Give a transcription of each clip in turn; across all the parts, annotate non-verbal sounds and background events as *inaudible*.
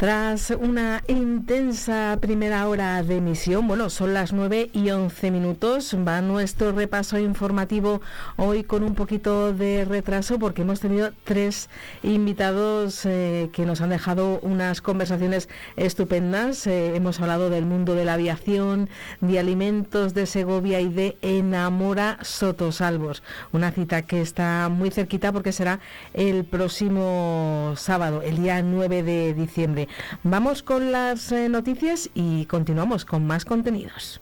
Tras una intensa primera hora de emisión, bueno, son las 9 y 11 minutos, va nuestro repaso informativo hoy con un poquito de retraso porque hemos tenido tres invitados eh, que nos han dejado unas conversaciones estupendas. Eh, hemos hablado del mundo de la aviación, de alimentos de Segovia y de Enamora Sotosalvos, una cita que está muy cerquita porque será el próximo sábado, el día 9 de diciembre. Vamos con las eh, noticias y continuamos con más contenidos.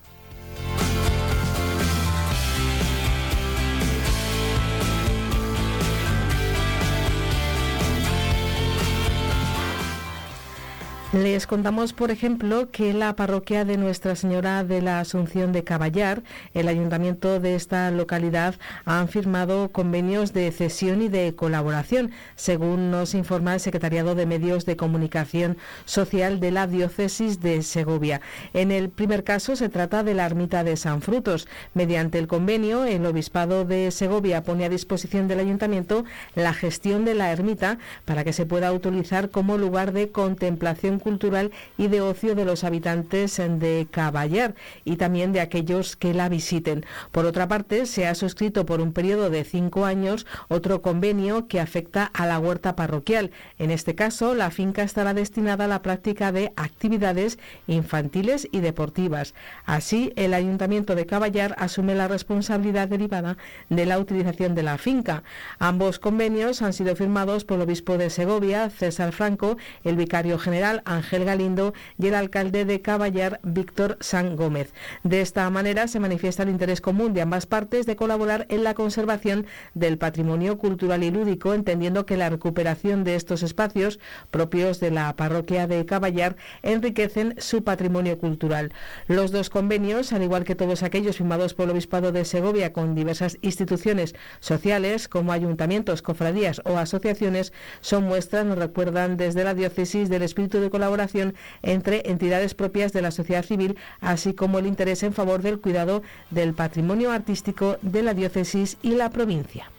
Les contamos, por ejemplo, que la parroquia de Nuestra Señora de la Asunción de Caballar, el ayuntamiento de esta localidad, han firmado convenios de cesión y de colaboración, según nos informa el Secretariado de Medios de Comunicación Social de la Diócesis de Segovia. En el primer caso se trata de la ermita de San Frutos. Mediante el convenio, el Obispado de Segovia pone a disposición del ayuntamiento la gestión de la ermita para que se pueda utilizar como lugar de contemplación cultural y de ocio de los habitantes de Caballar y también de aquellos que la visiten. Por otra parte, se ha suscrito por un periodo de cinco años otro convenio que afecta a la huerta parroquial. En este caso, la finca estará destinada a la práctica de actividades infantiles y deportivas. Así, el Ayuntamiento de Caballar asume la responsabilidad derivada de la utilización de la finca. Ambos convenios han sido firmados por el obispo de Segovia, César Franco, el vicario general Ángel Galindo y el alcalde de Caballar, Víctor San Gómez. De esta manera se manifiesta el interés común de ambas partes de colaborar en la conservación del patrimonio cultural y lúdico, entendiendo que la recuperación de estos espacios propios de la parroquia de Caballar enriquecen su patrimonio cultural. Los dos convenios, al igual que todos aquellos firmados por el Obispado de Segovia con diversas instituciones sociales como ayuntamientos, cofradías o asociaciones, son muestras, nos recuerdan desde la diócesis del espíritu de colaboración entre entidades propias de la sociedad civil, así como el interés en favor del cuidado del patrimonio artístico de la diócesis y la provincia.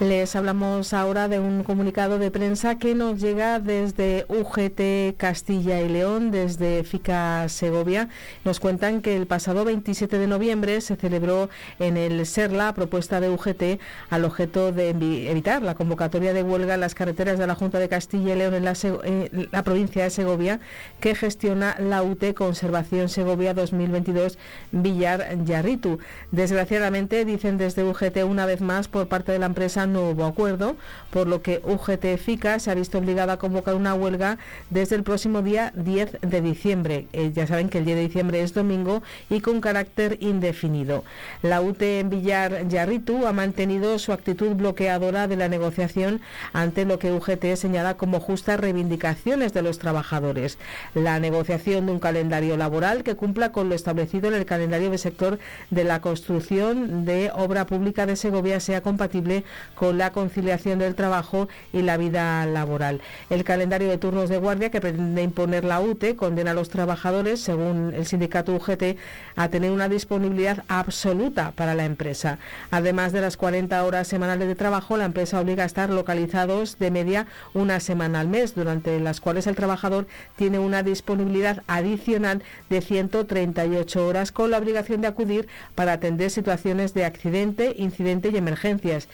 Les hablamos ahora de un comunicado de prensa que nos llega desde UGT Castilla y León, desde FICA Segovia. Nos cuentan que el pasado 27 de noviembre se celebró en el SERLA propuesta de UGT al objeto de evitar la convocatoria de huelga en las carreteras de la Junta de Castilla y León en la, provincia de Segovia que gestiona la UT Conservación Segovia 2022 Villar Yarritu. Desgraciadamente, dicen desde UGT una vez más por parte de la empresa no hubo acuerdo, por lo que UGT FICA se ha visto obligada a convocar una huelga desde el próximo día 10 de diciembre. Eh, ya saben que el 10 de diciembre es domingo y con carácter indefinido. La UT en Villar Yarritu ha mantenido su actitud bloqueadora de la negociación ante lo que UGT señala como justas reivindicaciones de los trabajadores. La negociación de un calendario laboral que cumpla con lo establecido en el calendario del sector de la construcción de obra pública de Segovia sea compatible con la conciliación del trabajo y la vida laboral. El calendario de turnos de guardia que pretende imponer la UTE condena a los trabajadores, según el sindicato UGT, a tener una disponibilidad absoluta para la empresa. Además de las 40 horas semanales de trabajo, la empresa obliga a estar localizados de media una semana al mes, durante las cuales el trabajador tiene una disponibilidad adicional de 138 horas con la obligación de acudir para atender situaciones de accidente, incidente y emergencias.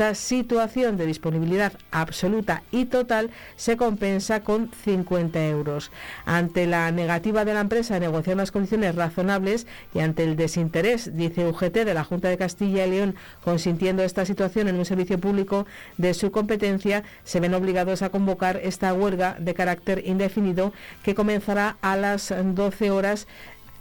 Esta situación de disponibilidad absoluta y total se compensa con 50 euros. Ante la negativa de la empresa de negociar unas condiciones razonables y ante el desinterés, dice UGT, de la Junta de Castilla y León consintiendo esta situación en un servicio público de su competencia, se ven obligados a convocar esta huelga de carácter indefinido que comenzará a las 12 horas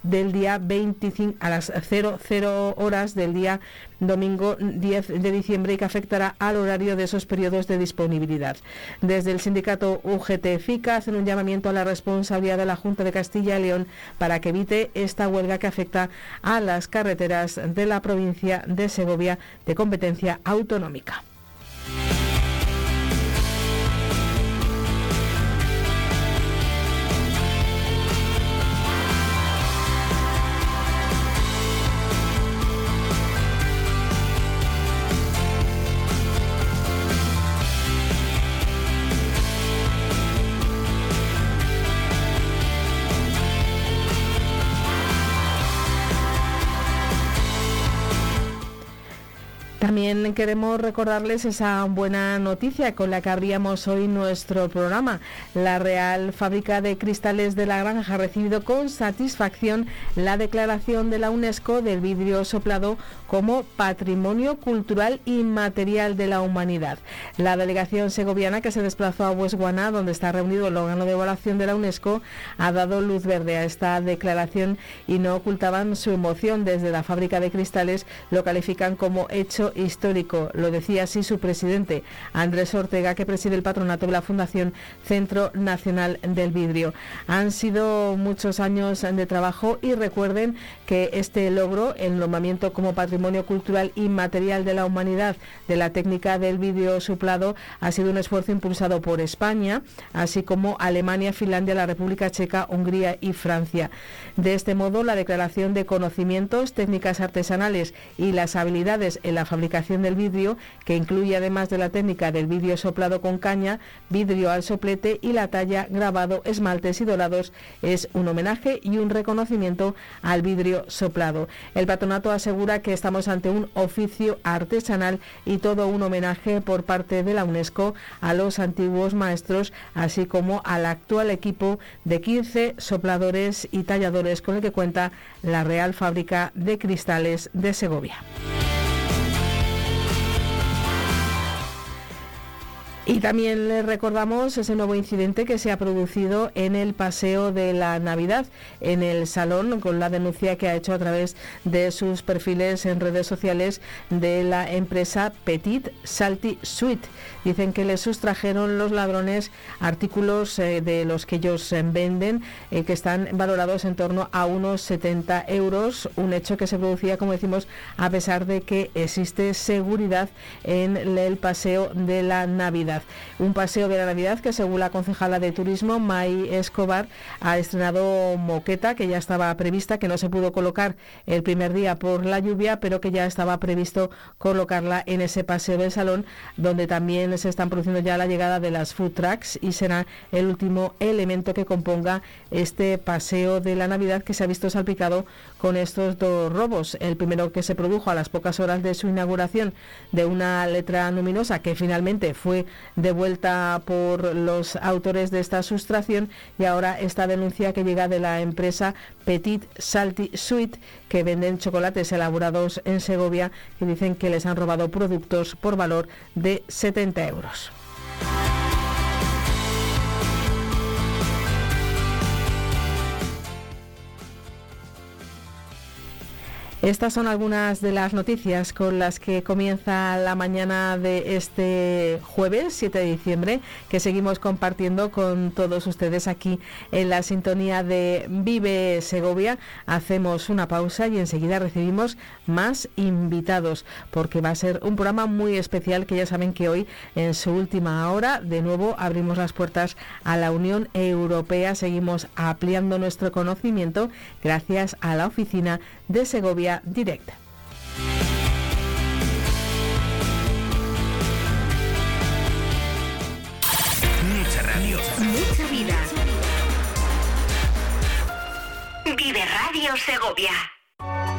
del día 25 a las 00 horas del día domingo 10 de diciembre y que afectará al horario de esos periodos de disponibilidad. Desde el sindicato UGT FICA hacen un llamamiento a la responsabilidad de la Junta de Castilla y León para que evite esta huelga que afecta a las carreteras de la provincia de Segovia de competencia autonómica. También queremos recordarles esa buena noticia con la que abríamos hoy nuestro programa. La Real Fábrica de Cristales de la Granja ha recibido con satisfacción la declaración de la UNESCO del vidrio soplado como Patrimonio Cultural Inmaterial de la Humanidad. La delegación segoviana que se desplazó a Huesguana, donde está reunido el órgano de evaluación de la UNESCO, ha dado luz verde a esta declaración y no ocultaban su emoción. Desde la fábrica de cristales lo califican como hecho histórico. Lo decía así su presidente, Andrés Ortega, que preside el patronato de la Fundación Centro Nacional del Vidrio. Han sido muchos años de trabajo y recuerden que este logro, el nombramiento como Patrimonio Cultural Inmaterial de la Humanidad de la técnica del vidrio suplado, ha sido un esfuerzo impulsado por España, así como Alemania, Finlandia, la República Checa, Hungría y Francia. De este modo, la declaración de conocimientos, técnicas artesanales y las habilidades en la fabricación del vidrio, que incluye además de la técnica del vidrio soplado con caña, vidrio al soplete y la talla, grabado, esmaltes y dorados, es un homenaje y un reconocimiento al vidrio soplado. El patronato asegura que estamos ante un oficio artesanal y todo un homenaje por parte de la UNESCO a los antiguos maestros, así como al actual equipo de 15 sopladores y talladores con el que cuenta la Real Fábrica de Cristales de Segovia. Y también les recordamos ese nuevo incidente que se ha producido en el Paseo de la Navidad, en el Salón, con la denuncia que ha hecho a través de sus perfiles en redes sociales de la empresa Petit Salty Suite. Dicen que les sustrajeron los ladrones artículos eh, de los que ellos eh, venden, eh, que están valorados en torno a unos 70 euros, un hecho que se producía, como decimos, a pesar de que existe seguridad en el Paseo de la Navidad. Un paseo de la Navidad que según la concejala de turismo, May Escobar, ha estrenado moqueta que ya estaba prevista, que no se pudo colocar el primer día por la lluvia, pero que ya estaba previsto colocarla en ese paseo del salón, donde también se están produciendo ya la llegada de las food trucks y será el último elemento que componga este paseo de la Navidad que se ha visto salpicado con estos dos robos. El primero que se produjo a las pocas horas de su inauguración de una letra luminosa que finalmente fue devuelta por los autores de esta sustracción y ahora esta denuncia que llega de la empresa Petit Salty Sweet que venden chocolates elaborados en Segovia que dicen que les han robado productos por valor de 70 euros. Estas son algunas de las noticias con las que comienza la mañana de este jueves 7 de diciembre, que seguimos compartiendo con todos ustedes aquí en la sintonía de Vive Segovia. Hacemos una pausa y enseguida recibimos más invitados, porque va a ser un programa muy especial que ya saben que hoy, en su última hora, de nuevo abrimos las puertas a la Unión Europea. Seguimos ampliando nuestro conocimiento gracias a la oficina Segovia Directa. Mucha radio. Mucha vida. Vive Radio Segovia.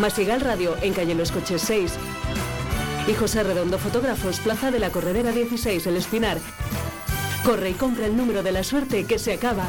Masigal Radio en calle Los Coches 6. Y José Redondo Fotógrafos, Plaza de la Corredera 16, El Espinar. Corre y compra el número de la suerte que se acaba.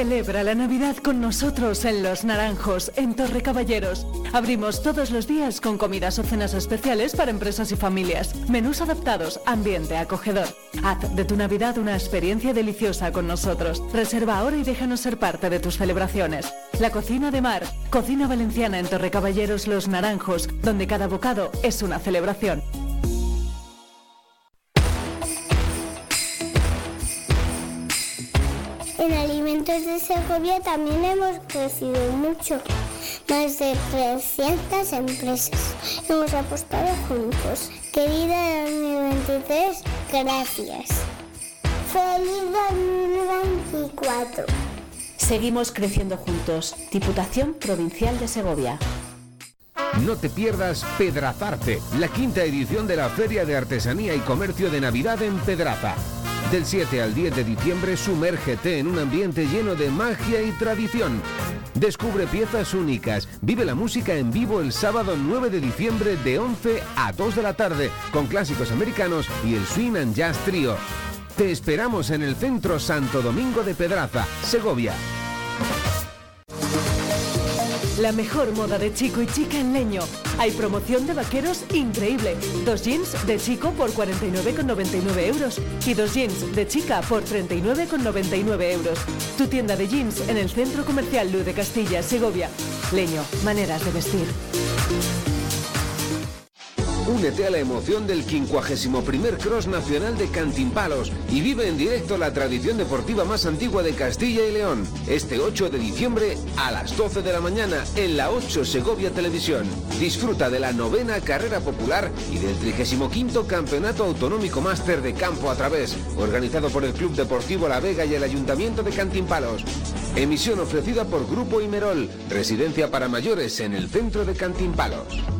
Celebra la Navidad con nosotros en Los Naranjos, en Torre Caballeros. Abrimos todos los días con comidas o cenas especiales para empresas y familias. Menús adaptados, ambiente acogedor. Haz de tu Navidad una experiencia deliciosa con nosotros. Reserva ahora y déjanos ser parte de tus celebraciones. La Cocina de Mar, Cocina Valenciana en Torre Caballeros Los Naranjos, donde cada bocado es una celebración. Alimentos de Segovia también hemos crecido mucho. Más de 300 empresas. Hemos apostado juntos. Querida 2023, gracias. Feliz 2024. Seguimos creciendo juntos. Diputación Provincial de Segovia. No te pierdas Pedrazarte, la quinta edición de la Feria de Artesanía y Comercio de Navidad en Pedraza. Del 7 al 10 de diciembre, sumérgete en un ambiente lleno de magia y tradición. Descubre piezas únicas, vive la música en vivo el sábado 9 de diciembre de 11 a 2 de la tarde, con clásicos americanos y el Swing and Jazz Trio. Te esperamos en el Centro Santo Domingo de Pedraza, Segovia. La mejor moda de chico y chica en leño. Hay promoción de vaqueros increíble. Dos jeans de chico por 49,99 euros y dos jeans de chica por 39,99 euros. Tu tienda de jeans en el Centro Comercial Luz de Castilla, Segovia. Leño, maneras de vestir. Únete a la emoción del 51 Cross Nacional de Cantimpalos y vive en directo la tradición deportiva más antigua de Castilla y León. Este 8 de diciembre a las 12 de la mañana en la 8 Segovia Televisión. Disfruta de la novena carrera popular y del 35 Campeonato Autonómico Máster de Campo a través, organizado por el Club Deportivo La Vega y el Ayuntamiento de Cantimpalos. Emisión ofrecida por Grupo Imerol, residencia para mayores en el centro de Cantimpalos.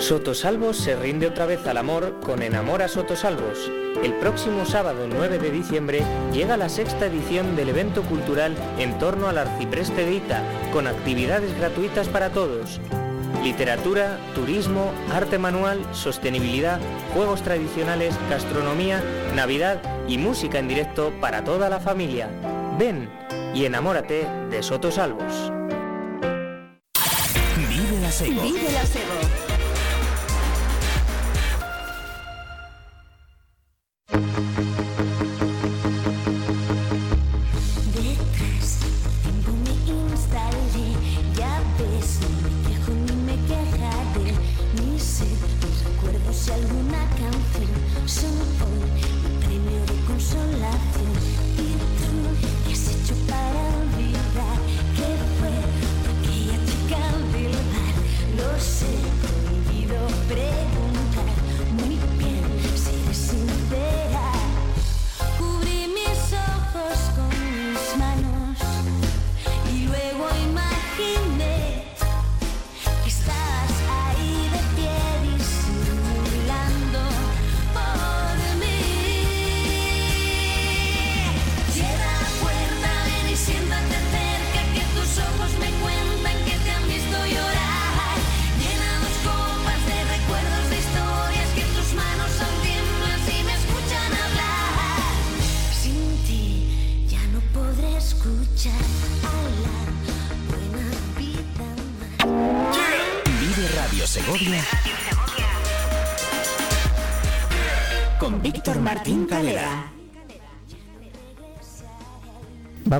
Sotosalvos se rinde otra vez al amor con Enamora Sotosalvos. El próximo sábado 9 de diciembre llega la sexta edición del evento cultural en torno al arcipreste de Ita, con actividades gratuitas para todos. Literatura, turismo, arte manual, sostenibilidad, juegos tradicionales, gastronomía, Navidad y música en directo para toda la familia. Ven y enamórate de Sotosalvos. Vive la Sego. Vive la Sego.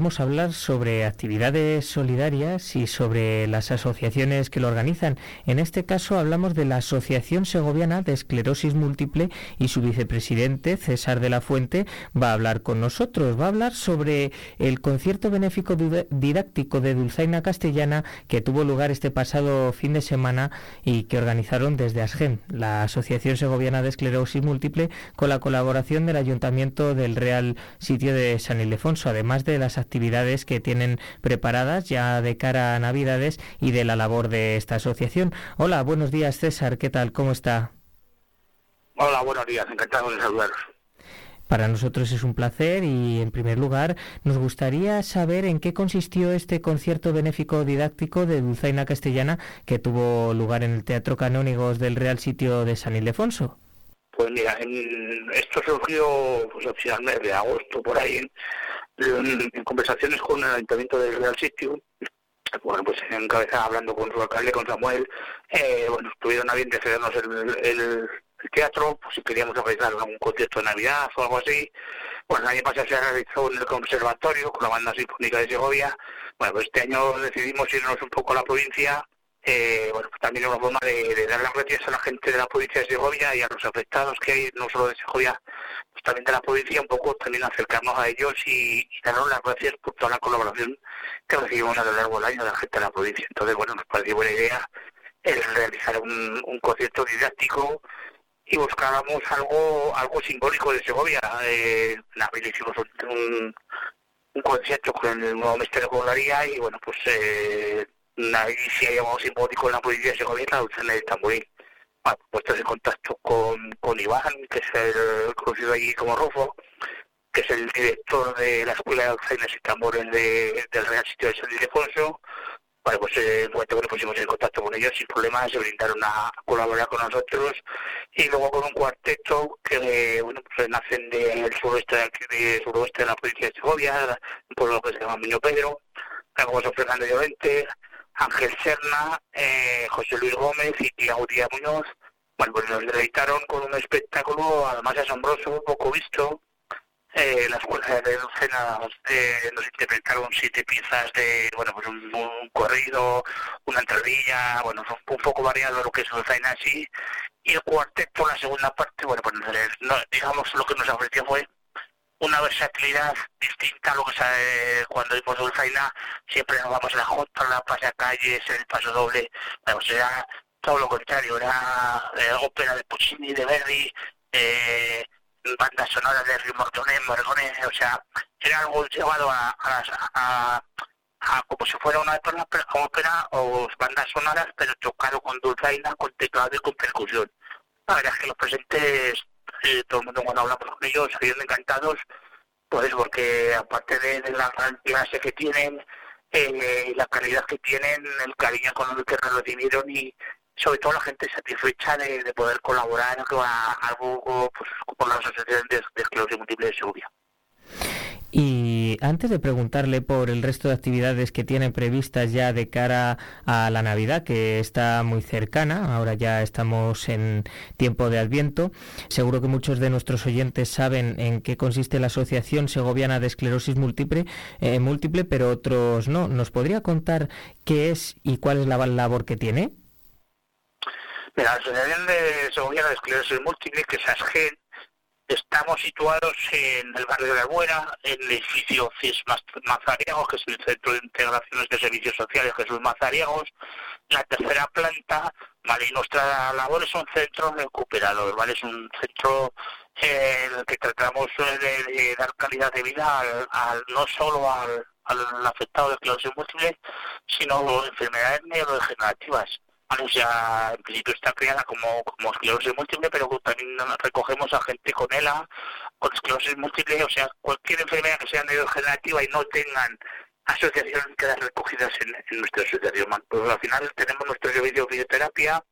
Vamos a hablar sobre actividades solidarias y sobre las asociaciones que lo organizan. En este caso hablamos de la Asociación Segoviana de Esclerosis Múltiple y su vicepresidente, César de la Fuente, va a hablar con nosotros. Va a hablar sobre el concierto benéfico didáctico de Dulzaina Castellana que tuvo lugar este pasado fin de semana y que organizaron desde ASGEN, la Asociación Segoviana de Esclerosis Múltiple, con la colaboración del Ayuntamiento del Real Sitio de San Ildefonso, además de la actividades que tienen preparadas ya de cara a Navidades y de la labor de esta asociación. Hola, buenos días César, ¿qué tal? ¿Cómo está? Hola, buenos días, encantado de saludaros. Para nosotros es un placer y, en primer lugar, nos gustaría saber en qué consistió este concierto benéfico didáctico de Dulzaina Castellana que tuvo lugar en el Teatro Canónigos del Real Sitio de San Ildefonso. Pues mira, esto surgió pues, al mes de agosto, por ahí, en, conversaciones con el Ayuntamiento del Real Sitio, bueno, pues en cabeza hablando con su alcalde, con Samuel, eh, bueno, tuvieron a bien de cedernos el, teatro, pues si queríamos realizar algún concierto de Navidad o algo así. Bueno, el año pasado se realizó en el conservatorio con la banda sinfónica de Segovia. Bueno, pues este año decidimos irnos un poco a la provincia eh, bueno, pues también es una forma de, dar las gracias a la gente de la provincia de Segovia y a los afectados que hay, no solo de Segovia, pues también de la provincia, un poco también acercarnos a ellos y, y las gracias por toda la colaboración que recibimos a lo largo del año de la gente de la provincia. Entonces, bueno, nos pareció buena idea el realizar un, concierto didáctico y buscábamos algo algo simbólico de Segovia. Eh, hicimos un, un, concierto con el nuevo Misterio de y bueno, pues eh, ahí sí hay algo simbólico en la provincia de Segovia, la Dulce de Tamboril. Bueno, puestos en contacto con, con Iván, que es el conocido allí como Rufo, que es el director de la Escuela de Alzheimer y Tambores de, del Real Sitio de San Ildefonso. Bueno, pues eh, en cuanto nos pusimos en contacto con ellos sin problemas, se brindaron a colaborar con nosotros y luego con un cuarteto que bueno pues nacen del suroeste de, suroeste de la provincia de Segovia, un pueblo que se llama Miño Pedro, José Fernando Llorente, Ángel Serna, eh, José Luis Gómez y Claudia Muñoz. Bueno, pues nos deleitaron con un espectáculo además asombroso, poco visto. Eh, la escuela de Lucena eh, nos interpretaron siete piezas de, bueno, pues un, corrido, una entradilla, bueno, un, poco variado lo que es Lucena así. Y el cuarteto, la segunda parte, bueno, pues digamos lo que nos ofreció fue una versatilidad distinta a lo que sabe cuando vimos Dulzaina, siempre nos vamos a la Jota, la pasacalles, el paso doble, pues era todo lo contrario, era eh, ópera de Puccini, de Verdi, eh, bandas sonoras de Rimortoné, Morgone, o sea, era algo llevado a, a, a, como si fuera una ópera, o bandas sonoras, pero tocado con dulzaina, con teclado y con percusión. La verdad es que los presentes todo el mundo cuando hablamos con ellos salieron encantados, pues porque aparte de, la gran clase que tienen, eh, la calidad que tienen, el cariño con el que recibieron y sobre todo la gente satisfecha de, poder colaborar con algo pues, con la Asociación de, de Esclerosis Múltiple de Segovia. Y antes de preguntarle por el resto de actividades que tienen previstas ya de cara a la Navidad, que está muy cercana, ahora ya estamos en tiempo de Adviento, seguro que muchos de nuestros oyentes saben en qué consiste la Asociación Segoviana de Esclerosis Múltiple, eh, múltiple pero otros no. ¿Nos podría contar qué es y cuál es la labor que tiene? Mira, la Asociación de Segoviana de Esclerosis Múltiple, que es ASGEN, Estamos situados en el barrio de la en el edificio CIS Mazariegos, que es el Centro de Integraciones de Servicios Sociales Jesús Mazariegos, la tercera planta, ¿vale? Y nuestra labor es un centro recuperador, ¿vale? Es un centro en el que tratamos de, dar calidad de vida al, no solo al, al afectado de esclerosis múltiple, sino enfermedades neurodegenerativas o sea, en principio está creada como, como esclerosis múltiple, pero también recogemos a gente con ELA, con esclerosis múltiple, o sea, cualquier enfermedad que sea neurodegenerativa y no tengan asociaciones quedan recogidas en, nuestra asociación. Pues al final tenemos nuestro servicio de fisioterapia,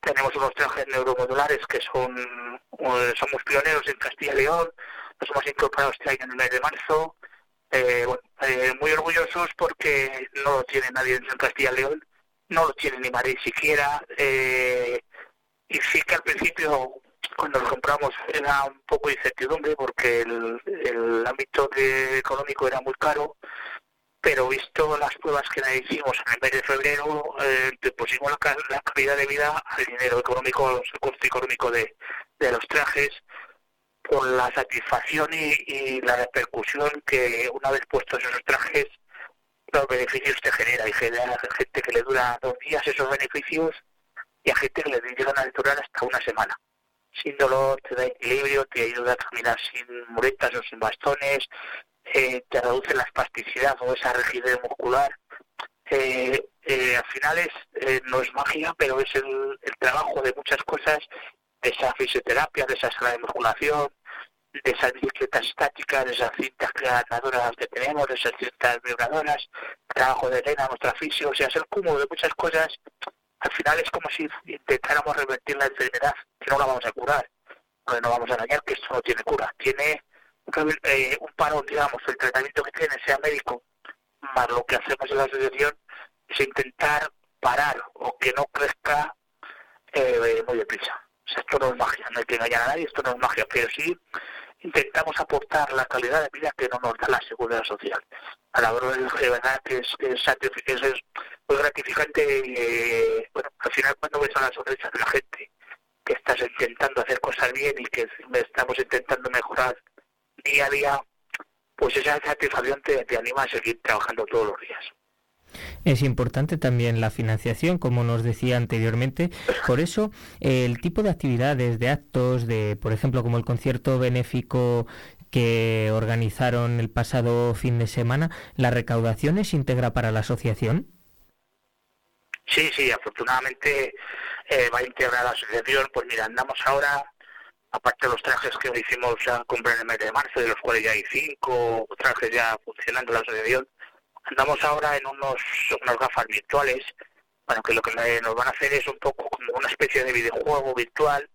tenemos unos trajes neuromodulares que son, eh, somos pioneros en Castilla y León, nos hemos incorporado este año en el mes de marzo, eh, eh, muy orgullosos porque no lo tiene nadie en Castilla y León no lo tiene ni Madrid siquiera. Eh, y sí que al principio cuando lo compramos era un poco incertidumbre porque el, el ámbito de- económico era muy caro, pero visto las pruebas que le hicimos en el mes de febrero, eh, pusimos la, la calidad de vida al dinero económico, al coste económico de, de los trajes, por la satisfacción y, y la repercusión que una vez puestos esos trajes, los beneficios te genera y genera gente que le dura dos días esos beneficios y a gente que le llegan a durar hasta una semana. Sin dolor, te da equilibrio, te ayuda a caminar sin muletas o sin bastones, eh, te reduce la espasticidad o esa rigidez muscular. Eh, eh, al final es, no es magia, pero es el trabajo de muchas cosas, de esa fisioterapia, de esa sala de musculación, de esas bicicletas estáticas, de esas cintas ganadoras que tenemos, de esas cintas vibradoras, trabajo de Elena, nuestra fisio, o sea, es el cúmulo de muchas cosas. Al final es como si intentáramos revertir la enfermedad, que no la vamos a curar, porque no vamos a engañar que esto no tiene cura, tiene eh, un parón, digamos, el tratamiento que tiene, sea médico, más lo que hacemos en la asociación, es intentar parar o que no crezca eh, muy deprisa. O sea, esto no es magia, no hay que engañar a nadie, esto no es magia, pero sí intentamos aportar la calidad de vida que no nos da la seguridad social. A la hora de verdad que es, que es, satisfi- es- gratificante eh, bueno, al final cuando ves a la sonrisa de la gente que estás intentando hacer cosas bien y que estamos intentando mejorar día a día, pues esa satisfacción te, te anima a seguir trabajando todos los días. Es importante también la financiación, como nos decía anteriormente. Por eso, el tipo de actividades, de actos, de, por ejemplo, como el concierto benéfico que organizaron el pasado fin de semana, ¿la recaudación es íntegra para la asociación? Sí, sí, afortunadamente eh, va a la asociación. Pues mira, andamos ahora, aparte de los trajes que hicimos a comprar en el mes de marzo, de los cuales ya hay cinco trajes ya funcionando la asociación, andamos ahora en unos, unas gafas virtuales, bueno, que lo que nos van a hacer es un poco como una especie de videojuego virtual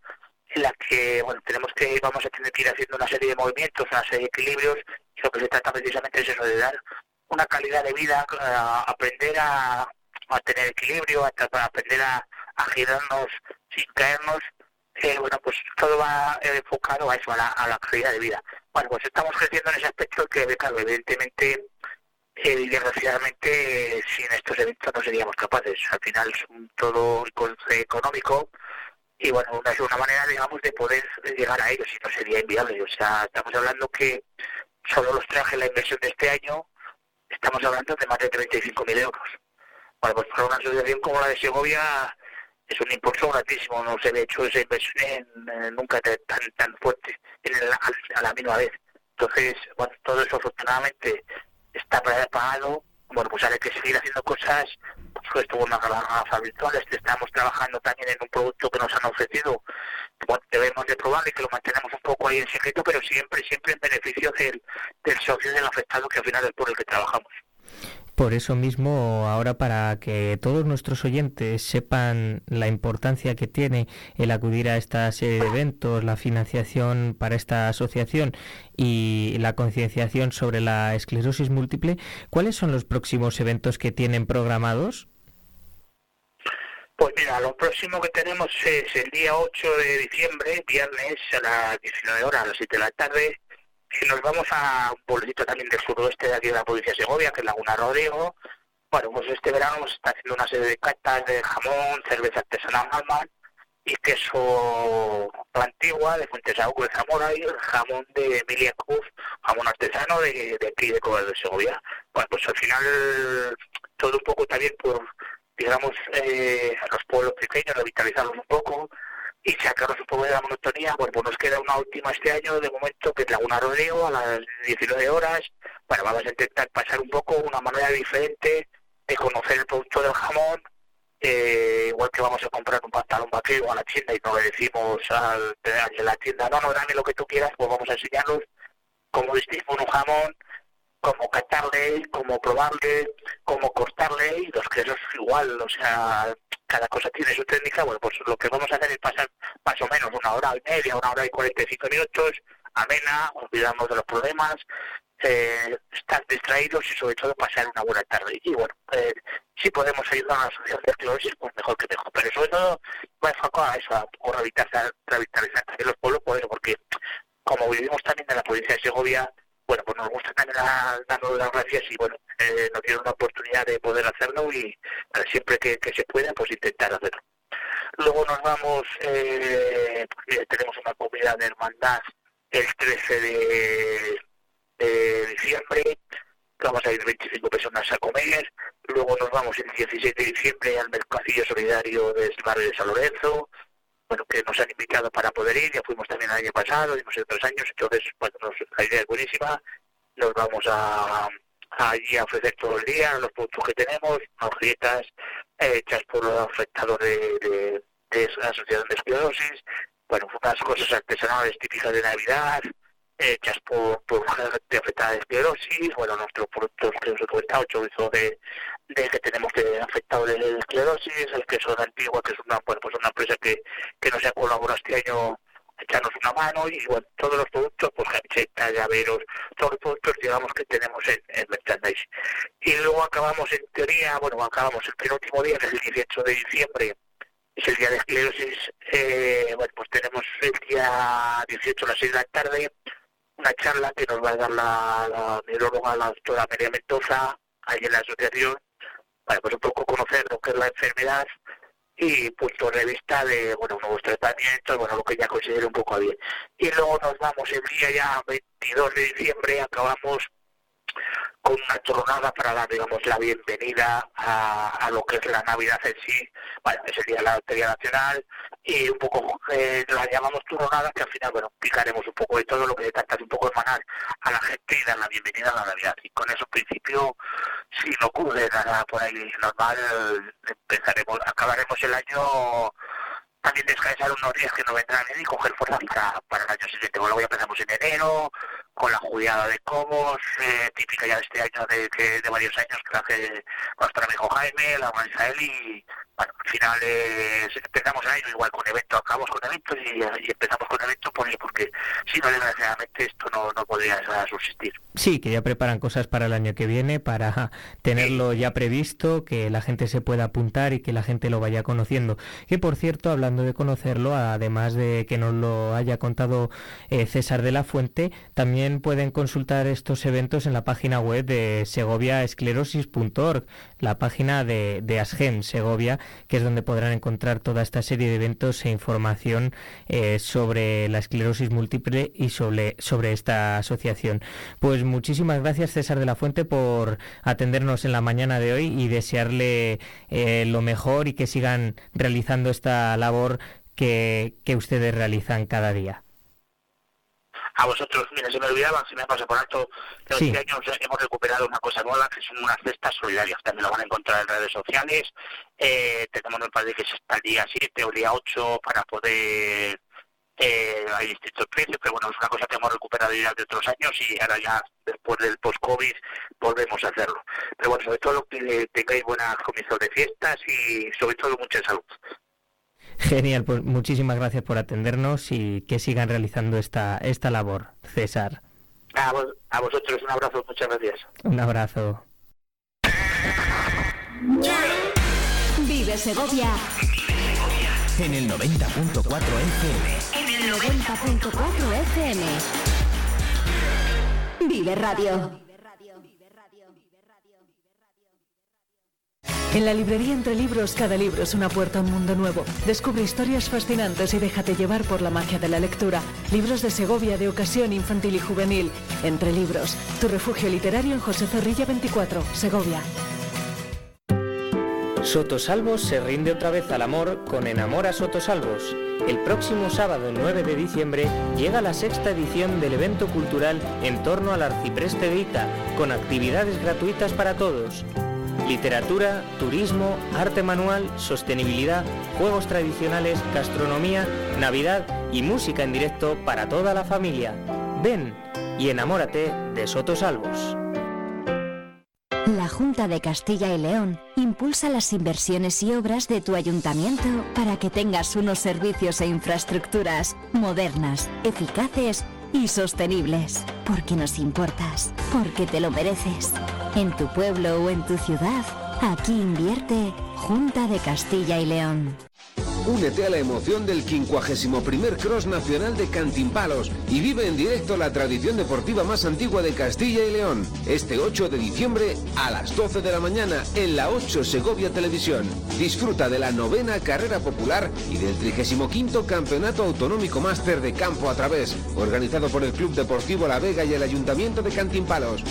en la que, bueno, tenemos que, vamos a tener que ir haciendo una serie de movimientos, una serie de equilibrios, y lo que se trata precisamente es eso, de dar una calidad de vida, a aprender a, a tener equilibrio, a, a aprender a, a girarnos sin caernos, eh, bueno, pues todo va eh, enfocado a eso, a la, a la calidad de vida. Bueno, pues estamos creciendo en ese aspecto que, claro, evidentemente, eh, y desgraciadamente, sin estos eventos no seríamos capaces. Al final es un todo con- económico y, bueno, una, una manera, digamos, de poder llegar a ellos y no sería inviable. O sea, estamos hablando que solo los trajes, la inversión de este año, estamos hablando de más de 35.000 euros. Bueno, pues para una asociación como la de Segovia es un impulso grandísimo, no se había hecho esa inversión en- nunca tan, tan, fuerte en el- a la misma vez. Entonces, bueno, todo eso afortunadamente está pa- pagado. Bueno, pues hay que seguir haciendo cosas, pues estuvo una gafas virtuales, estamos trabajando también en un producto que nos han ofrecido, que debemos de probar y que lo mantenemos un poco ahí en secreto, pero siempre, siempre en beneficio del, del socio y del afectado, que al final es por el que trabajamos. Por eso mismo, ahora para que todos nuestros oyentes sepan la importancia que tiene el acudir a esta serie de eventos, la financiación para esta asociación y la concienciación sobre la esclerosis múltiple, ¿cuáles son los próximos eventos que tienen programados? Pues mira, lo próximo que tenemos es el día 8 de diciembre, viernes a las 19 horas, a las 7 de la tarde, que nos vamos a un pueblito también del suroeste de aquí de la provincia de Segovia, que es Laguna Rodrigo. Bueno, pues este verano se está haciendo una serie de catas de jamón, cerveza artesanal Alman y queso antigua de Fuentesauco de Zamora y jamón de Emilia Cruz, jamón artesano de, de aquí de Cobas de Segovia. Bueno, pues al final todo un poco también por, digamos, eh, los pueblos pequeños, revitalizarlos un poco y sacarnos un poco de la monotonía. Bueno, pues nos queda una última este año, de momento, que es Laguna Rodrigo, a las 19 horas. Bueno, vamos a intentar pasar un poco una manera diferente de conocer el producto del jamón, eh, igual que vamos a comprar un pantalón vaquero a la tienda y no le decimos al, de la tienda, no, no, dame lo que tú quieras, pues vamos a enseñarlos cómo distinguir un jamón, cómo catarle, cómo probarle, cómo cortarle y los quesos igual, o sea, cada cosa tiene su técnica, bueno, pues lo que vamos a hacer es pasar más o menos una hora y media, una hora y 45 minutos, amena, olvidamos de los problemas, eh, estar distraídos y sobre todo pasar una buena tarde. Y bueno, eh, si podemos ayudar a la asociación de esclerosis, pues mejor que mejor. Pero sobre todo va enfocado a eso, a revitalizar, revitalizar también los pueblos, por eso, porque como vivimos también en la provincia de Segovia, bueno, pues nos gusta también darnos las gracias y bueno, eh, nos dieron una oportunidad de poder hacerlo y siempre que, se pueda, pues intentar hacerlo. Luego nos vamos, eh, tenemos una comida de hermandad el 13 de, de diciembre, vamos a ir 25 personas a comer, luego nos vamos el 16 de diciembre al Mercadillo Solidario del barrio de San Lorenzo, bueno, que nos han invitado para poder ir, ya fuimos también el año pasado, dimos otros años, entonces, bueno, la idea es buenísima, nos vamos a, allí a ofrecer todo el día los productos que tenemos, agujetas eh, hechas por los afectados de, de, de la Asociación de Esclerosis, bueno, unas cosas artesanales típicas de Navidad, hechas por, por gente afectada de esclerosis, bueno, nuestros productos que os he comentado, chorizo de, de que tenemos de afectado de esclerosis, el queso de Antigua, que es una, pues una empresa que, que nos ha colaborado este año echarnos una mano y bueno, todos los productos, pues camisetas, llaveros, todos los productos digamos que tenemos en, en merchandise. Y luego acabamos en teoría, bueno, acabamos el penúltimo día, que es el 18 de diciembre, es el día de esclerosis, eh, bueno, pues tenemos el día 18 a las 6 de la tarde, una charla que nos va a dar la, la neuróloga, la doctora María Mendoza, ahí en la asociación, para pues un poco conocer lo que es la enfermedad y punto de vista de bueno nuevos tratamientos, bueno lo que ya considero un poco bien. Y luego nos vamos el día ya 22 de diciembre, acabamos con una jornada para dar, digamos, la bienvenida a, lo que es la Navidad en sí. Bueno, ese día la Lotería Nacional y un poco eh, la llamamos jornada que al final, bueno, picaremos un poco de todo lo que se trata un poco de manar a la gente y dar la bienvenida a la Navidad. Y con eso, en principio, si no ocurre nada por ahí normal, empezaremos, acabaremos el año también descansar unos días que no vendrán y coger fuerza para, el año siguiente. Luego ya empezamos en enero, con la juliada de Comos, eh, típica ya de este año, de, de, de varios años, que hace nuestro amigo Jaime, la Isabel y bueno, al final eh, empezamos el año igual con eventos, acabamos con eventos y, empezamos con eventos por porque si no, desgraciadamente esto no, no podría subsistir. Sí, que ya preparan cosas para el año que viene, para tenerlo ya previsto, que la gente se pueda apuntar y que la gente lo vaya conociendo. Que por cierto, hablando de conocerlo, además de que nos lo haya contado eh, César de la Fuente, también pueden consultar estos eventos en la página web de segoviaesclerosis.org, la página de, de ASGEM, Segovia, que es donde podrán encontrar toda esta serie de eventos e información eh, sobre la esclerosis múltiple y sobre, sobre esta asociación. Pues muchísimas gracias César de la Fuente por atendernos en la mañana de hoy y desearle eh, lo mejor y que sigan realizando esta labor que ustedes realizan cada día a vosotros, mira, se me olvidaba, se me pasa por alto, que este año hemos recuperado una cosa nueva, que son unas cestas solidarias, también lo van a encontrar en redes sociales, eh, tenemos el padre que es hasta el día 7 o el día 8 para poder, eh, hay distintos precios, pero bueno, es una cosa que hemos recuperado ya de otros años y ahora ya, después del post-COVID, volvemos a hacerlo. Pero bueno, sobre todo que tengáis buenas comienzos de fiestas y sobre todo mucha salud. Genial, pues muchísimas gracias por atendernos y que sigan realizando esta, esta labor, César. A, a vosotros un abrazo, muchas gracias. Un abrazo. Vive Segovia. En el 90.4 FM. En el 90.4 FM. Vive Radio. En la librería Entre Libros, cada libro es una puerta a un mundo nuevo. Descubre historias fascinantes y déjate llevar por la magia de la lectura. Libros de Segovia de ocasión infantil y juvenil. Entre Libros, tu refugio literario en José Zorrilla 24, Segovia. Sotosalvos se rinde otra vez al amor con Enamora Sotosalvos. El próximo sábado 9 de diciembre llega la sexta edición del evento cultural en torno al arcipreste de Ita, con actividades gratuitas para todos. Literatura, turismo, arte manual, sostenibilidad, juegos tradicionales, gastronomía, Navidad y música en directo para toda la familia. Ven y enamórate de Sotosalvos. La Junta de Castilla y León impulsa las inversiones y obras de tu ayuntamiento para que tengas unos servicios e infraestructuras modernas, eficaces y sostenibles. Porque nos importas, porque te lo mereces. En tu pueblo o en tu ciudad, aquí invierte Junta de Castilla y León. Únete a la emoción del 51 Cross Nacional de Cantimpalos y vive en directo la tradición deportiva más antigua de Castilla y León. Este 8 de diciembre a las 12 de la mañana en la 8 Segovia Televisión. Disfruta de la novena carrera popular y del 35 Campeonato Autonómico Máster de Campo a través, organizado por el Club Deportivo La Vega y el Ayuntamiento de Cantimpalos.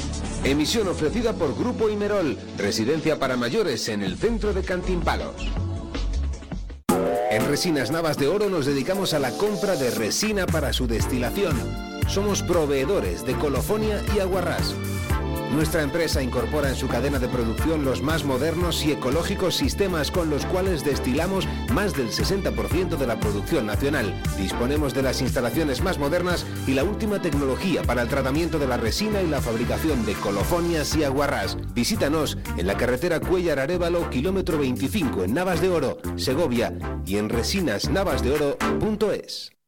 Emisión ofrecida por Grupo Imerol, residencia para mayores en el centro de Cantimpalos. En Resinas Navas de Oro nos dedicamos a la compra de resina para su destilación. Somos proveedores de colofonia y aguarrás. Nuestra empresa incorpora en su cadena de producción los más modernos y ecológicos sistemas con los cuales destilamos más del 60% de la producción nacional. Disponemos de las instalaciones más modernas y la última tecnología para el tratamiento de la resina y la fabricación de colofonias y aguarrás. Visítanos en la carretera Cuellar Arevalo, kilómetro 25 en Navas de Oro, Segovia y en resinasnavasdeoro.es.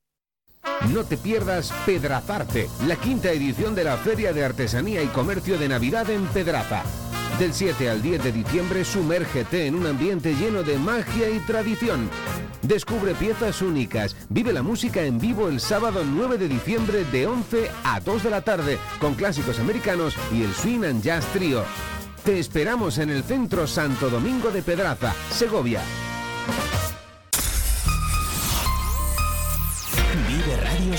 No te pierdas Pedrazarte, la quinta edición de la Feria de Artesanía y Comercio de Navidad en Pedraza. Del 7 al 10 de diciembre, sumérgete en un ambiente lleno de magia y tradición. Descubre piezas únicas, vive la música en vivo el sábado 9 de diciembre de 11 a 2 de la tarde, con clásicos americanos y el Swing and Jazz Trio. Te esperamos en el Centro Santo Domingo de Pedraza, Segovia.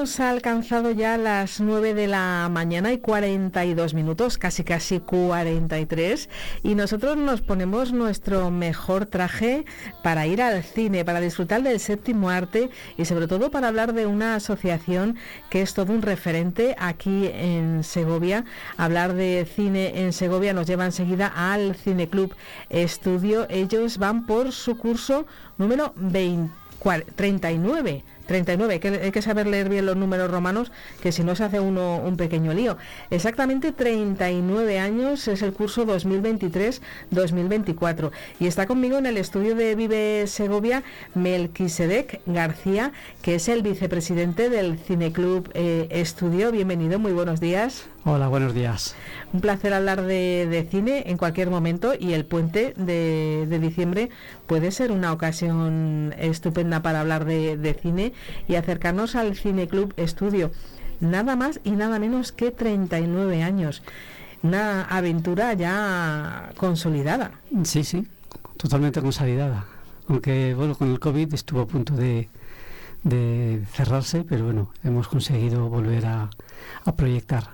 Hemos alcanzado ya las 9 de la mañana y 42 minutos, casi casi 43, y nosotros nos ponemos nuestro mejor traje para ir al cine, para disfrutar del séptimo arte y sobre todo para hablar de una asociación que es todo un referente aquí en Segovia. Hablar de cine en Segovia nos lleva enseguida al Cineclub Estudio. Ellos van por su curso número 20 cual- 39. 39, hay que, hay que saber leer bien los números romanos, que si no se hace uno un pequeño lío. Exactamente 39 años es el curso 2023-2024. Y está conmigo en el estudio de Vive Segovia Melquisedec García, que es el vicepresidente del Cineclub eh, Estudio. Bienvenido, muy buenos días. Hola, buenos días. Un placer hablar de, de cine en cualquier momento y el puente de, de diciembre puede ser una ocasión estupenda para hablar de, de cine y acercarnos al Cine Club Estudio. Nada más y nada menos que 39 años. Una aventura ya consolidada. Sí, sí, totalmente consolidada. Aunque, bueno, con el COVID estuvo a punto de, de cerrarse, pero bueno, hemos conseguido volver a, a proyectar.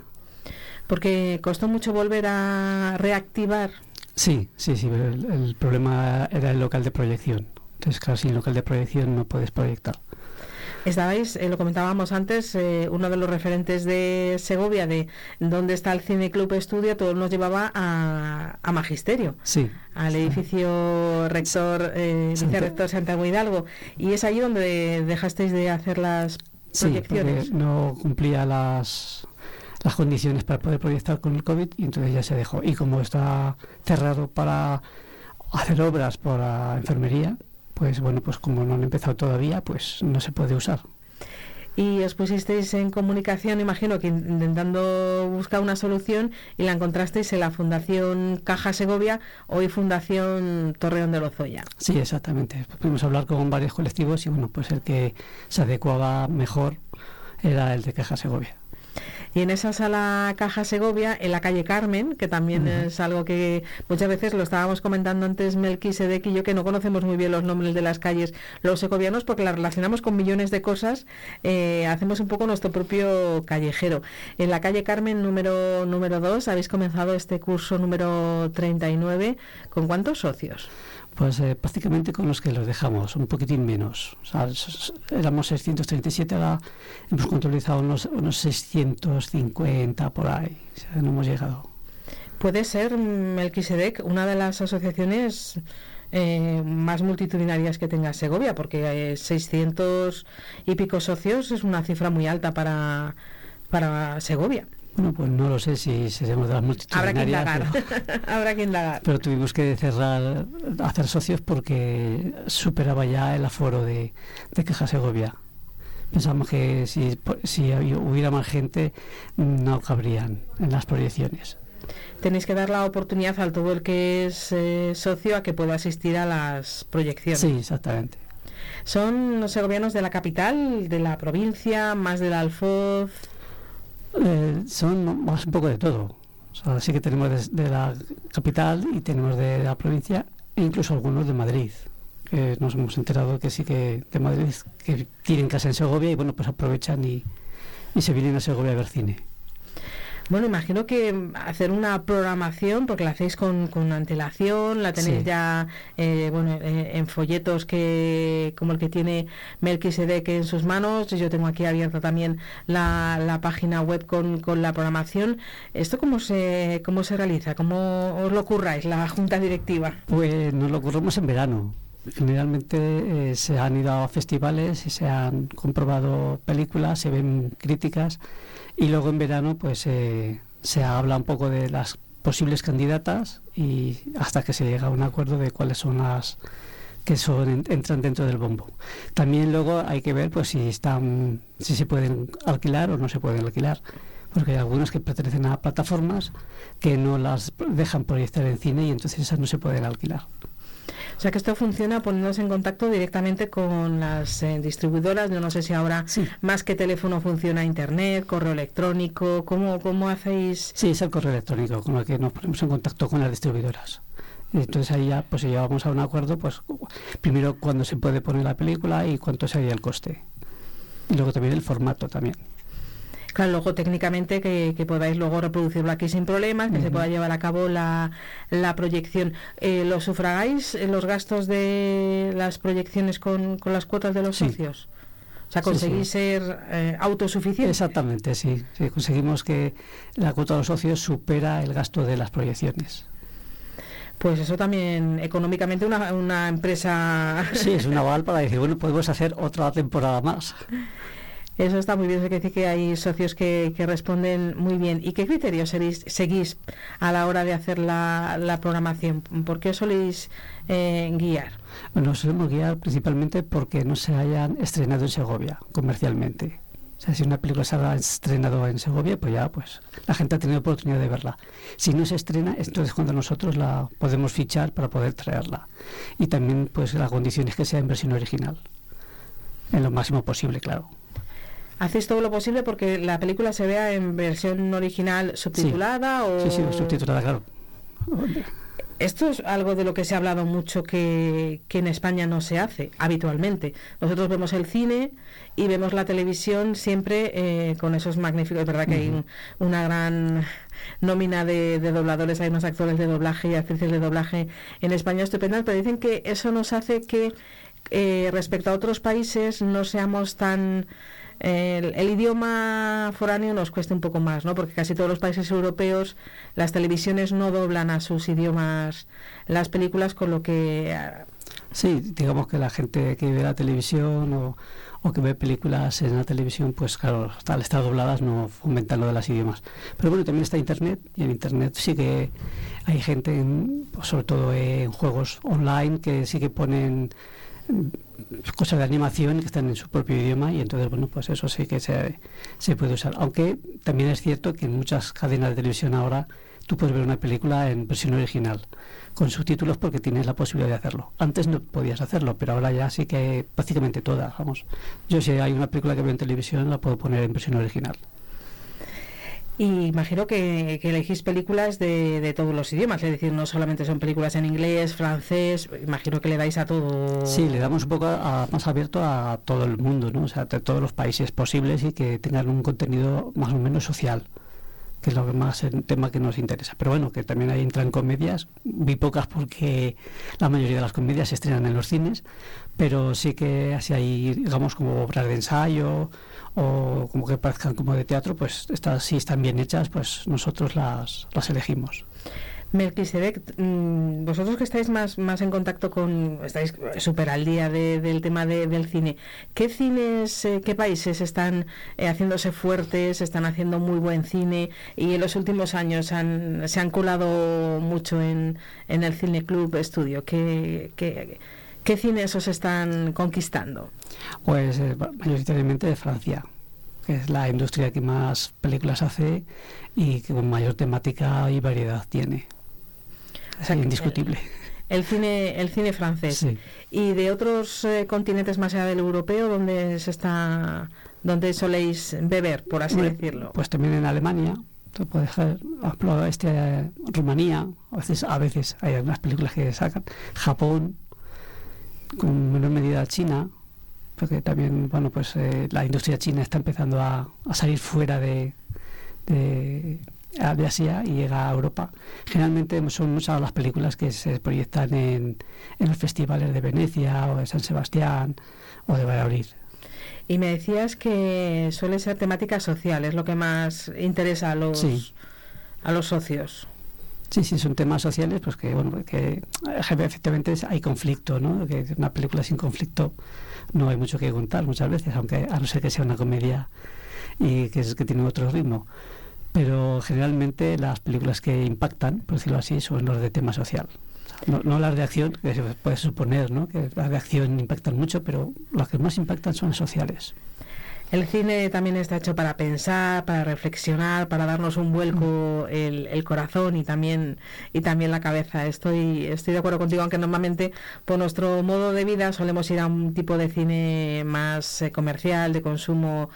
Porque costó mucho volver a reactivar. Sí, sí, sí, pero el, el problema era el local de proyección. Entonces, claro, sin local de proyección no puedes proyectar. Estabais, eh, lo comentábamos antes, eh, uno de los referentes de Segovia, de dónde está el Cine Club Estudio, todo nos llevaba a, a Magisterio, Sí, al edificio rector, eh, vicerrector Santiago Hidalgo. Y es allí donde dejasteis de hacer las sí, proyecciones. no cumplía las, las condiciones para poder proyectar con el COVID y entonces ya se dejó. Y como está cerrado para hacer obras por la enfermería, pues bueno, pues como no han empezado todavía, pues no se puede usar. Y os pusisteis en comunicación, imagino que in- intentando buscar una solución y la encontrasteis en la Fundación Caja Segovia, hoy Fundación Torreón de Lozoya. Sí, exactamente. Pudimos hablar con varios colectivos y bueno, pues el que se adecuaba mejor era el de Queja Segovia. Y en esa sala Caja Segovia, en la calle Carmen, que también es algo que muchas veces lo estábamos comentando antes Melquisedec y yo, que no conocemos muy bien los nombres de las calles los segovianos porque las relacionamos con millones de cosas, eh, hacemos un poco nuestro propio callejero. En la calle Carmen número, número 2 habéis comenzado este curso número 39. ¿Con cuántos socios? Pues eh, prácticamente con los que los dejamos, un poquitín menos. O sea, éramos 637, ahora hemos contabilizado unos, unos 650 por ahí. No hemos llegado. Puede ser, Melquisedec, una de las asociaciones eh, más multitudinarias que tenga Segovia, porque eh, 600 y pico socios es una cifra muy alta para, para Segovia. Bueno, pues no lo sé si seremos de las multitudinarias. Habrá que indagar. Pero, *laughs* Habrá que indagar. pero tuvimos que cerrar, hacer socios porque superaba ya el aforo de, de Caja Segovia. Pensamos que si, si hubiera más gente no cabrían en las proyecciones. Tenéis que dar la oportunidad al todo el que es eh, socio a que pueda asistir a las proyecciones. Sí, exactamente. ¿Son los segovianos de la capital, de la provincia, más del Alfoz? Eh, son más un poco de todo. O sea, que tenemos de, de la capital y tenemos de, la provincia e incluso algunos de Madrid. Que nos hemos enterado que sí que de Madrid que tienen casa en Segovia y bueno, pues aprovechan y, y se vienen a Segovia a ver cine. Bueno, imagino que hacer una programación, porque la hacéis con, con antelación, la tenéis Sí. ya eh, bueno, eh, en folletos que como el que tiene Melquisedec en sus manos. Yo tengo aquí abierta también la, la página web con, con la programación. ¿Esto cómo se, cómo se realiza? ¿Cómo os lo curráis, la junta directiva? Pues nos lo ocurrimos en verano. Generalmente eh, se han ido a festivales y se han comprobado películas, se ven críticas y luego en verano pues eh, se habla un poco de las posibles candidatas y hasta que se llega a un acuerdo de cuáles son las que son en- entran dentro del bombo. También luego hay que ver pues si están si se pueden alquilar o no se pueden alquilar porque hay algunas que pertenecen a plataformas que no las dejan proyectar en cine y entonces esas no se pueden alquilar. O sea que esto funciona poniéndose en contacto directamente con las eh, distribuidoras. Yo no sé si ahora más que teléfono funciona internet, correo electrónico. ¿Cómo, cómo hacéis? Sí, es el correo electrónico con el que nos ponemos en contacto con las distribuidoras. Entonces ahí ya pues si llegamos a un acuerdo, pues primero cuándo se puede poner la película y cuánto sería el coste. Y luego también el formato también. Claro, luego técnicamente que, que podáis luego reproducirlo aquí sin problemas, que se pueda llevar a cabo la, la proyección. Eh, ¿Lo sufragáis eh, los gastos de las proyecciones con, con las cuotas de los Sí. socios? O sea, conseguís sí. ser eh, autosuficientes. Exactamente, sí. sí. Conseguimos que la cuota de los socios supera el gasto de las proyecciones. Pues eso también, económicamente, una, una empresa... Sí, es un aval para decir, bueno, podemos hacer otra temporada más. *laughs* Eso está muy bien, eso quiere decir que hay socios que, que responden muy bien. ¿Y qué criterios seguís, a la hora de hacer la, programación? ¿Por qué soléis eh, guiar? Nos solemos guiar principalmente porque no se hayan estrenado en Segovia comercialmente. O sea, si una película se ha estrenado en Segovia, pues ya pues la gente ha tenido oportunidad de verla. Si no se estrena, entonces cuando nosotros la podemos fichar para poder traerla. Y también pues la condición es que sea en versión original. En lo máximo posible, claro. ¿Hacéis todo lo posible porque la película se vea en versión original subtitulada o...? Sí, sí, subtitulada, claro. Esto es algo de lo que se ha hablado mucho que, que en España no se hace habitualmente. Nosotros vemos el cine y vemos la televisión siempre eh, con esos magníficos. Es verdad que hay un- una gran nómina de, de dobladores, hay unos actores de doblaje y actrices de doblaje en España estupendas, pero dicen que eso nos hace que eh, respecto a otros países no seamos tan el, el idioma foráneo nos cuesta un poco más, ¿no? Porque casi todos los países europeos las televisiones no doblan a sus idiomas las películas, con lo que ah, Sí, digamos que la gente que ve la televisión o, que ve películas en la televisión, pues claro, al estar dobladas no fomentan lo de los idiomas. Pero bueno, también está Internet y en Internet sí que hay gente, en- pues, sobre todo en juegos online, que sí que ponen cosas de animación que están en su propio idioma y entonces, bueno, pues eso sí que se, se puede usar. Aunque también es cierto que en muchas cadenas de televisión ahora tú puedes ver una película en versión original con subtítulos porque tienes la posibilidad de hacerlo. Antes no podías hacerlo, pero ahora ya sí que prácticamente todas, vamos. Yo si hay una película que veo en televisión la puedo poner en versión original. Y imagino que, que elegís películas de, de todos los idiomas, es decir, no solamente son películas en inglés, francés, imagino que le dais a todo. Sí, le damos un poco a- más abierto a todo el mundo, ¿no? O sea, de todos los países posibles y que tengan un contenido más o menos social, que es lo que más el tema que nos interesa. Pero bueno, que también ahí entran comedias, muy pocas porque la mayoría de las comedias se estrenan en los cines, pero sí que así hay, digamos, como obras de ensayo o como que parezcan como de teatro, pues estas sí están bien hechas, pues nosotros las, las elegimos. Melquisedec, mm, vosotros que estáis más, más en contacto con, estáis súper al día del tema del cine, ¿qué cines, eh, qué países están eh, haciéndose fuertes, están haciendo muy buen cine y en los últimos años han, se han colado mucho en, en el Cine Club Estudio? ¿Qué, qué, qué cines os están conquistando? Pues eh, mayoritariamente de Francia que es la industria que más películas hace y que con mayor temática y variedad tiene. Es indiscutible. El, cine, el cine francés. ¿Y de otros eh, continentes más allá del europeo, donde se está, donde soléis beber, por así decirlo? Pues también en Alemania, puedes dejar, este, eh, Rumanía, a veces, a veces hay algunas películas que sacan, Japón, con menor medida China, porque también, bueno, pues eh, la industria china está empezando a, salir fuera de, de, Asia y llega a Europa. Generalmente son muchas las películas que se proyectan en, en los festivales de Venecia o de San Sebastián o de Valladolid. Y me decías que suele ser temática social, es lo que más interesa a los, a los socios. Sí, sí, son temas sociales, pues que, bueno, que efectivamente hay conflicto, ¿no? Que una película sin conflicto no hay mucho que contar muchas veces, aunque a no ser que sea una comedia y que, es, que tiene otro ritmo. Pero generalmente las películas que impactan, por decirlo así, son los de tema social. No, las de acción, que se puede suponer ¿no? que las de acción impactan mucho, pero las que más impactan son las sociales. El cine también está hecho para pensar, para reflexionar, para darnos un vuelco el, el, corazón y también y también la cabeza. Estoy estoy de acuerdo contigo, aunque normalmente por nuestro modo de vida solemos ir a un tipo de cine más eh, comercial, de consumo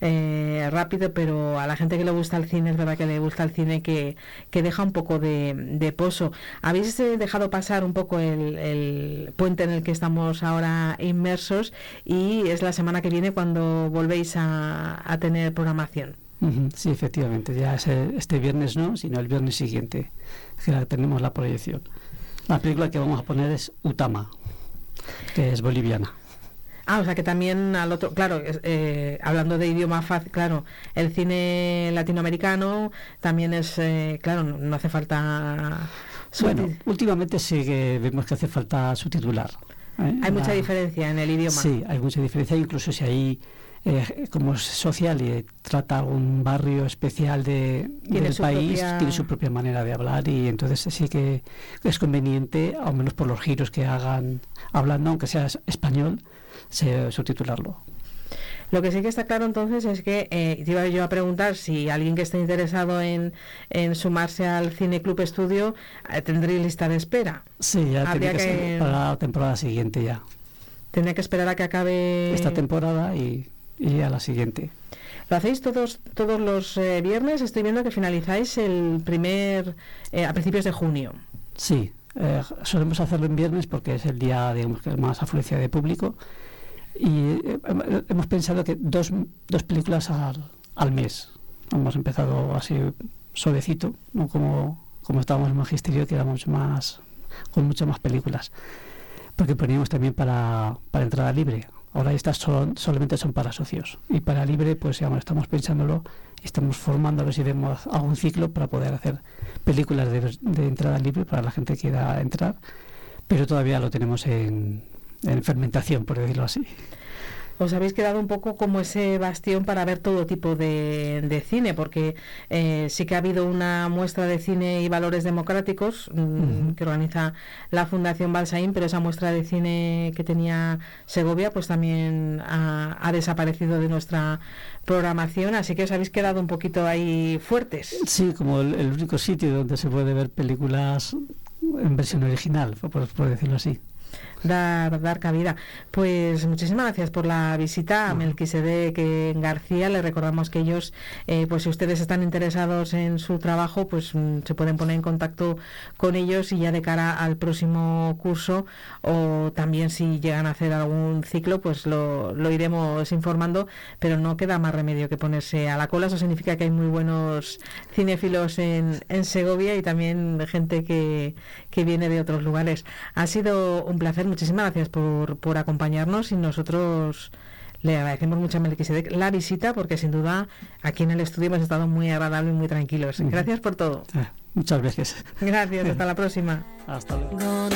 eh, rápido, pero a la gente que le gusta el cine es verdad que le gusta el cine que, que deja un poco de, de pozo. ¿Habéis eh, dejado pasar un poco el, puente en el que estamos ahora inmersos y es la semana que viene cuando volvéis a, tener programación. Sí, efectivamente. Ya este viernes no, sino el viernes siguiente que tenemos la proyección. La película que vamos a poner es Utama, que es boliviana. Ah, o sea que también al otro, claro, eh, hablando de idioma fácil, claro, el cine latinoamericano también es, eh, claro, no, hace falta. Bueno, últimamente sí que vemos que hace falta subtitular. ¿eh? Hay mucha diferencia en el idioma. Sí, hay mucha diferencia, incluso si hay eh, como es social y trata un barrio especial de, del país, tiene su propia manera de hablar y entonces sí que es conveniente, al menos por los giros que hagan hablando, aunque sea español, subtitularlo. Lo que sí que está claro entonces es que eh, te iba yo a preguntar si alguien que esté interesado en, en sumarse al Cine Club Estudio eh, tendría lista de espera. Sí, ya tiene que, ser para la temporada siguiente ya. Tendría que esperar a que acabe esta temporada y y a la siguiente. ¿Lo hacéis todos todos los eh, viernes? Estoy viendo que finalizáis el primer eh, a principios de junio. Sí, solemos hacerlo en viernes porque es el día digamos, que más afluencia de público y hemos pensado que dos, dos películas al, al, mes. Hemos empezado así suavecito, no como, como estábamos en magisterio que éramos más con muchas más películas. Porque poníamos también para, entrada libre. Ahora estas son, solamente son para socios. Y para libre pues estamos pensándolo, estamos formándolos y vemos algún ciclo para poder hacer películas de, de, entrada libre para la gente que quiera entrar, pero todavía lo tenemos en, en fermentación, por decirlo así. Os habéis quedado un poco como ese bastión para ver todo tipo de, cine, porque eh, sí que ha habido una muestra de cine y valores democráticos mm, que organiza la Fundación Balsaín, pero esa muestra de cine que tenía Segovia pues también ha, desaparecido de nuestra programación, así que os habéis quedado un poquito ahí fuertes. Sí, como el, único sitio donde se puede ver películas en versión original, por decirlo así dar, dar cabida. Pues muchísimas gracias por la visita a Melquisedec García. Le recordamos que ellos, eh, pues si ustedes están interesados en su trabajo, pues mm, se pueden poner en contacto con ellos y ya de cara al próximo curso o también si llegan a hacer algún ciclo, pues lo, lo iremos informando, pero no queda más remedio que ponerse a la cola. Eso significa que hay muy buenos cinéfilos en, en Segovia y también gente que, que viene de otros lugares. Ha sido un placer muchísimas gracias por, por acompañarnos y nosotros Le agradecemos mucho a Melquisedec la visita porque sin duda aquí en el estudio hemos estado muy agradables y muy tranquilos. Gracias por todo. Ah, muchas gracias. Gracias, hasta la próxima. Hasta luego.